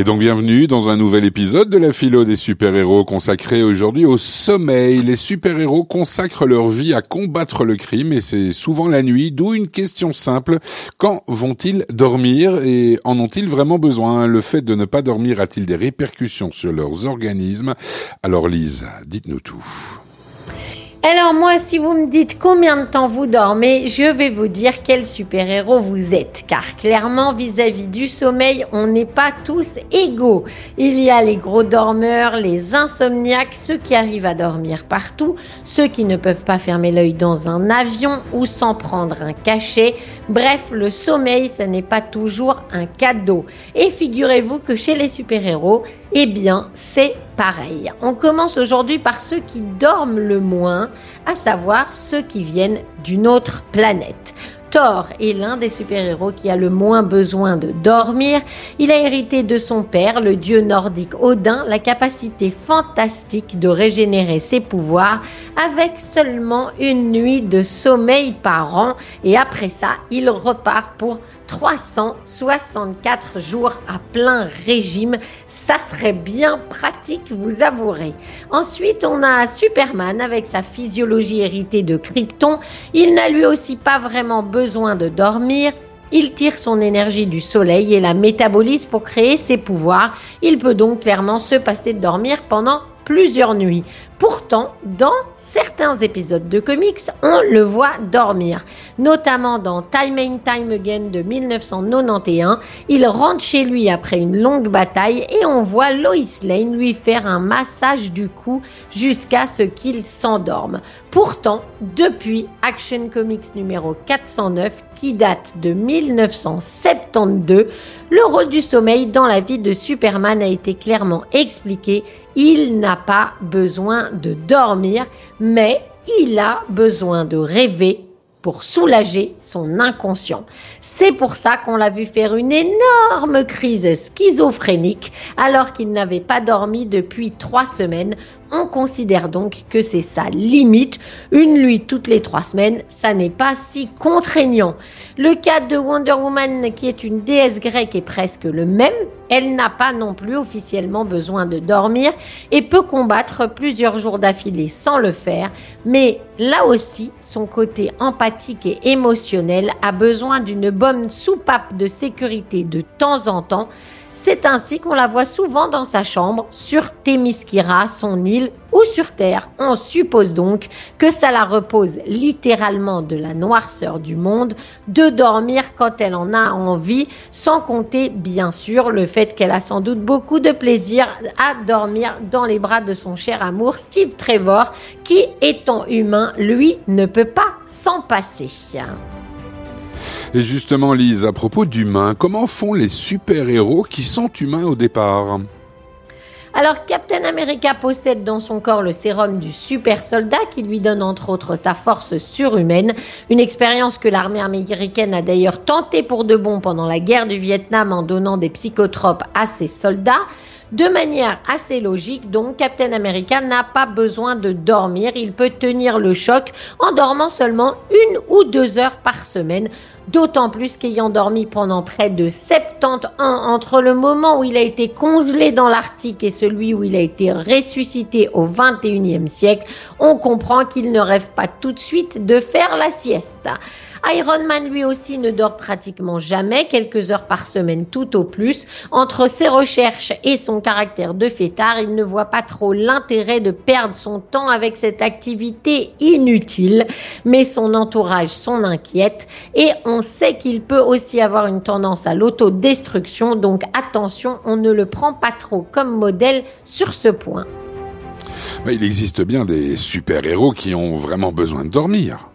Et donc bienvenue dans un nouvel épisode de la philo des super-héros consacré aujourd'hui au sommeil. Les super-héros consacrent leur vie à combattre le crime et c'est souvent la nuit, d'où une question simple. Quand vont-ils dormir et en ont-ils vraiment besoin? Le fait de ne pas dormir a-t-il des répercussions sur leurs organismes? Alors Lise, dites-nous tout. Alors moi, si vous me dites combien de temps vous dormez, je vais vous dire quel super-héros vous êtes. Car clairement, vis-à-vis du sommeil, on n'est pas tous égaux. Il y a les gros dormeurs, les insomniaques, ceux qui arrivent à dormir partout, ceux qui ne peuvent pas fermer l'œil dans un avion ou sans prendre un cachet. Bref, le sommeil, ce n'est pas toujours un cadeau. Et figurez-vous que chez les super-héros, eh bien, c'est pareil. On commence aujourd'hui par ceux qui dorment le moins, à savoir ceux qui viennent d'une autre planète. Thor est l'un des super-héros qui a le moins besoin de dormir. Il a hérité de son père, le dieu nordique Odin, la capacité fantastique de régénérer ses pouvoirs avec seulement une nuit de sommeil par an. Et après ça, il repart pour 364 jours à plein régime. Ça serait bien pratique, vous avouerez. Ensuite, on a Superman avec sa physiologie héritée de Krypton. Il n'a lui aussi pas vraiment besoin de dormir. Il tire son énergie du soleil et la métabolise pour créer ses pouvoirs. Il peut donc clairement se passer de dormir pendant plusieurs nuits. Pourtant, dans certains épisodes de comics, on le voit dormir. Notamment dans Time and Time Again de 1991, il rentre chez lui après une longue bataille et on voit Lois Lane lui faire un massage du cou jusqu'à ce qu'il s'endorme. Pourtant, depuis Action Comics numéro 409, qui date de 1972, le rôle du sommeil dans la vie de Superman a été clairement expliqué. Il n'a pas besoin de dormir, mais il a besoin de rêver pour soulager son inconscient. C'est pour ça qu'on l'a vu faire une énorme crise schizophrénique alors qu'il n'avait pas dormi depuis trois semaines. On considère donc que c'est sa limite. Une nuit toutes les trois semaines, ça n'est pas si contraignant. Le cas de Wonder Woman, qui est une déesse grecque, est presque le même. Elle n'a pas non plus officiellement besoin de dormir et peut combattre plusieurs jours d'affilée sans le faire. Mais là aussi, son côté empathique et émotionnel a besoin d'une bonne soupape de sécurité de temps en temps c'est ainsi qu'on la voit souvent dans sa chambre, sur Témiskira, son île, ou sur Terre. On suppose donc que ça la repose littéralement de la noirceur du monde, de dormir quand elle en a envie, sans compter bien sûr le fait qu'elle a sans doute beaucoup de plaisir à dormir dans les bras de son cher amour Steve Trevor, qui étant humain, lui, ne peut pas s'en passer. Et justement, Lise, à propos d'humains, comment font les super-héros qui sont humains au départ alors Captain America possède dans son corps le sérum du super soldat qui lui donne entre autres sa force surhumaine, une expérience que l'armée américaine a d'ailleurs tenté pour de bon pendant la guerre du Vietnam en donnant des psychotropes à ses soldats. De manière assez logique, donc, Captain America n'a pas besoin de dormir. Il peut tenir le choc en dormant seulement une ou deux heures par semaine. D'autant plus qu'ayant dormi pendant près de 70 ans entre le moment où il a été congelé dans l'Arctique et celui où il a été ressuscité au 21e siècle, on comprend qu'il ne rêve pas tout de suite de faire la sieste. Iron Man lui aussi ne dort pratiquement jamais, quelques heures par semaine tout au plus. Entre ses recherches et son caractère de fêtard, il ne voit pas trop l'intérêt de perdre son temps avec cette activité inutile, mais son entourage s'en inquiète et on sait qu'il peut aussi avoir une tendance à l'autodestruction, donc attention, on ne le prend pas trop comme modèle sur ce point. il existe bien des super-héros qui ont vraiment besoin de dormir.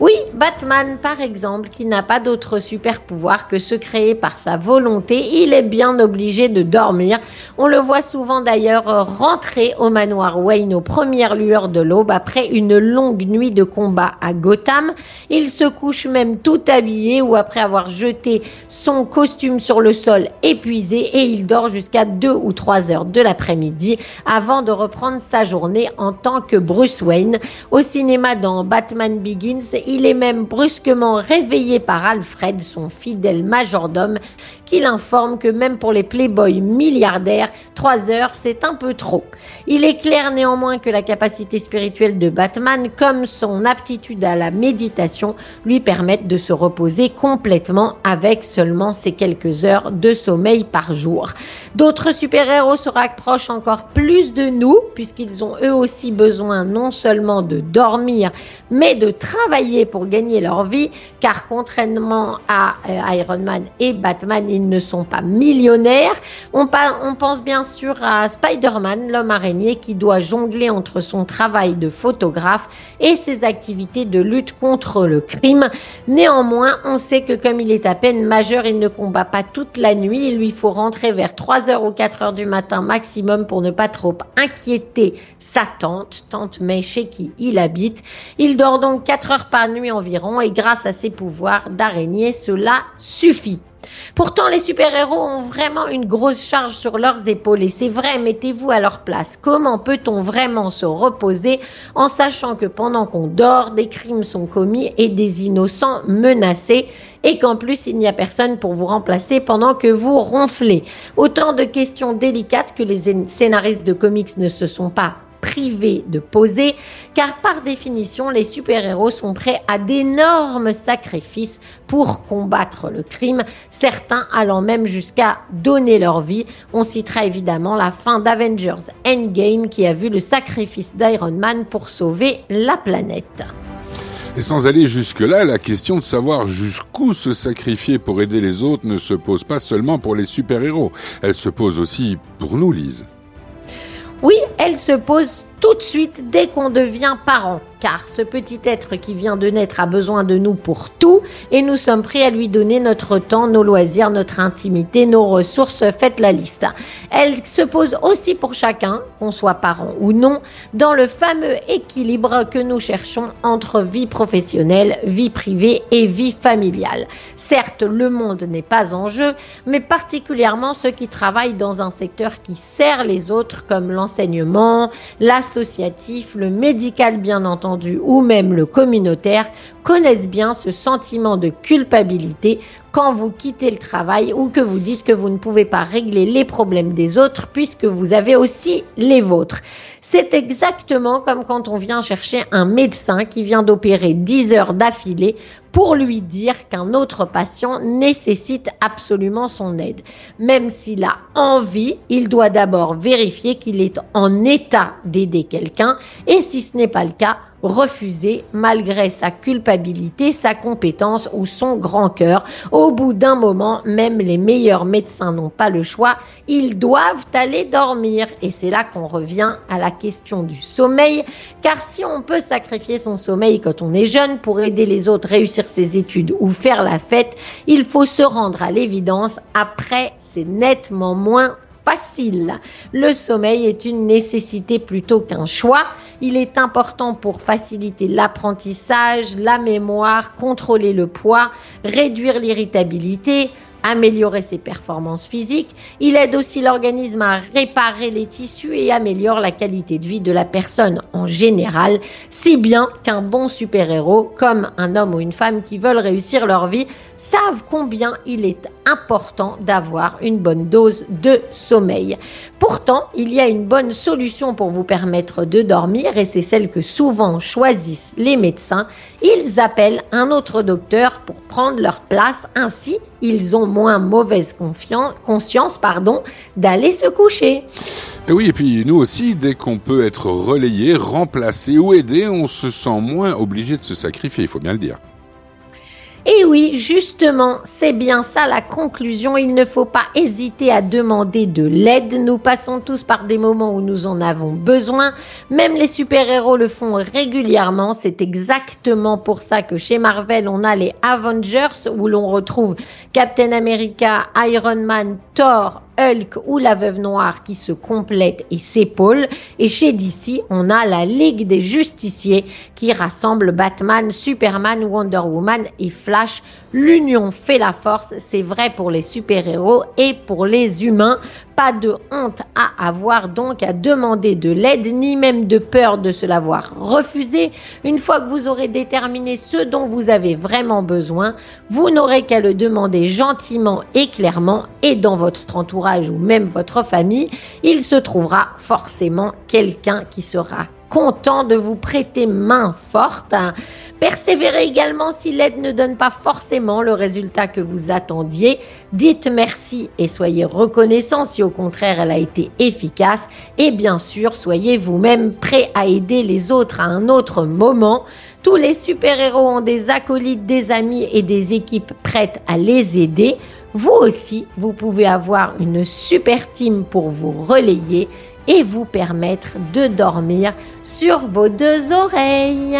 Oui, Batman par exemple, qui n'a pas d'autre super pouvoir que se créer par sa volonté, il est bien obligé de dormir. On le voit souvent d'ailleurs rentrer au manoir Wayne aux premières lueurs de l'aube après une longue nuit de combat à Gotham. Il se couche même tout habillé ou après avoir jeté son costume sur le sol épuisé et il dort jusqu'à 2 ou 3 heures de l'après-midi avant de reprendre sa journée en tant que Bruce Wayne. Au cinéma dans Batman Begins, il est même brusquement réveillé par Alfred, son fidèle majordome, qui l'informe que même pour les playboys milliardaires, trois heures c'est un peu trop. Il est clair néanmoins que la capacité spirituelle de Batman, comme son aptitude à la méditation, lui permettent de se reposer complètement avec seulement ces quelques heures de sommeil par jour. D'autres super-héros se rapprochent encore plus de nous, puisqu'ils ont eux aussi besoin non seulement de dormir, mais de travailler pour gagner leur vie, car contrairement à euh, Iron Man et Batman, ils ne sont pas millionnaires. On, pense bien sûr à Spider-Man, l'homme araignée, qui doit jongler entre son travail de photographe et ses activités de lutte contre le crime. Néanmoins, on sait que comme il est à peine majeur, il ne combat pas toute la nuit. Il lui faut rentrer vers 3h ou 4h du matin maximum pour ne pas trop inquiéter sa tante, tante May chez qui il habite. Il dort donc 4 heures par nuit environ et grâce à ses pouvoirs d'araignée, cela suffit. Pourtant, les super-héros ont vraiment une grosse charge sur leurs épaules et c'est vrai, mettez-vous à leur place. Comment peut-on vraiment se reposer en sachant que pendant qu'on dort, des crimes sont commis et des innocents menacés et qu'en plus il n'y a personne pour vous remplacer pendant que vous ronflez? Autant de questions délicates que les scénaristes de comics ne se sont pas privé de poser, car par définition, les super-héros sont prêts à d'énormes sacrifices pour combattre le crime, certains allant même jusqu'à donner leur vie. On citera évidemment la fin d'Avengers Endgame qui a vu le sacrifice d'Iron Man pour sauver la planète. Et sans aller jusque-là, la question de savoir jusqu'où se sacrifier pour aider les autres ne se pose pas seulement pour les super-héros, elle se pose aussi pour nous, Lise. Oui, elle se pose tout de suite dès qu'on devient parent car ce petit être qui vient de naître a besoin de nous pour tout et nous sommes prêts à lui donner notre temps, nos loisirs, notre intimité, nos ressources. Faites la liste. Elle se pose aussi pour chacun, qu'on soit parent ou non, dans le fameux équilibre que nous cherchons entre vie professionnelle, vie privée et vie familiale. Certes, le monde n'est pas en jeu, mais particulièrement ceux qui travaillent dans un secteur qui sert les autres comme l'enseignement, l'associatif, le médical bien entendu ou même le communautaire connaissent bien ce sentiment de culpabilité quand vous quittez le travail ou que vous dites que vous ne pouvez pas régler les problèmes des autres puisque vous avez aussi les vôtres. C'est exactement comme quand on vient chercher un médecin qui vient d'opérer 10 heures d'affilée pour lui dire qu'un autre patient nécessite absolument son aide. Même s'il a envie, il doit d'abord vérifier qu'il est en état d'aider quelqu'un et si ce n'est pas le cas, refuser malgré sa culpabilité, sa compétence ou son grand cœur. Au bout d'un moment, même les meilleurs médecins n'ont pas le choix, ils doivent aller dormir. Et c'est là qu'on revient à la question du sommeil, car si on peut sacrifier son sommeil quand on est jeune pour aider les autres réussir ses études ou faire la fête, il faut se rendre à l'évidence, après c'est nettement moins facile. Le sommeil est une nécessité plutôt qu'un choix. Il est important pour faciliter l'apprentissage, la mémoire, contrôler le poids, réduire l'irritabilité, améliorer ses performances physiques. Il aide aussi l'organisme à réparer les tissus et améliore la qualité de vie de la personne en général, si bien qu'un bon super-héros, comme un homme ou une femme qui veulent réussir leur vie, savent combien il est important d'avoir une bonne dose de sommeil. Pourtant, il y a une bonne solution pour vous permettre de dormir et c'est celle que souvent choisissent les médecins. Ils appellent un autre docteur pour prendre leur place. Ainsi, ils ont moins mauvaise conscience pardon, d'aller se coucher. Et oui, et puis nous aussi, dès qu'on peut être relayé, remplacé ou aidé, on se sent moins obligé de se sacrifier, il faut bien le dire. Et oui, justement, c'est bien ça la conclusion. Il ne faut pas hésiter à demander de l'aide. Nous passons tous par des moments où nous en avons besoin. Même les super-héros le font régulièrement. C'est exactement pour ça que chez Marvel, on a les Avengers où l'on retrouve Captain America, Iron Man, Thor, Hulk ou la Veuve Noire qui se complètent et s'épaulent. Et chez DC, on a la Ligue des Justiciers qui rassemble Batman, Superman, Wonder Woman et Flash L'union fait la force, c'est vrai pour les super-héros et pour les humains. Pas de honte à avoir donc à demander de l'aide, ni même de peur de se l'avoir refusé. Une fois que vous aurez déterminé ce dont vous avez vraiment besoin, vous n'aurez qu'à le demander gentiment et clairement et dans votre entourage ou même votre famille, il se trouvera forcément quelqu'un qui sera content de vous prêter main forte. Persévérez également si l'aide ne donne pas forcément le résultat que vous attendiez. Dites merci et soyez reconnaissant si au contraire elle a été efficace. Et bien sûr, soyez vous-même prêt à aider les autres à un autre moment. Tous les super-héros ont des acolytes, des amis et des équipes prêtes à les aider. Vous aussi, vous pouvez avoir une super team pour vous relayer et vous permettre de dormir sur vos deux oreilles.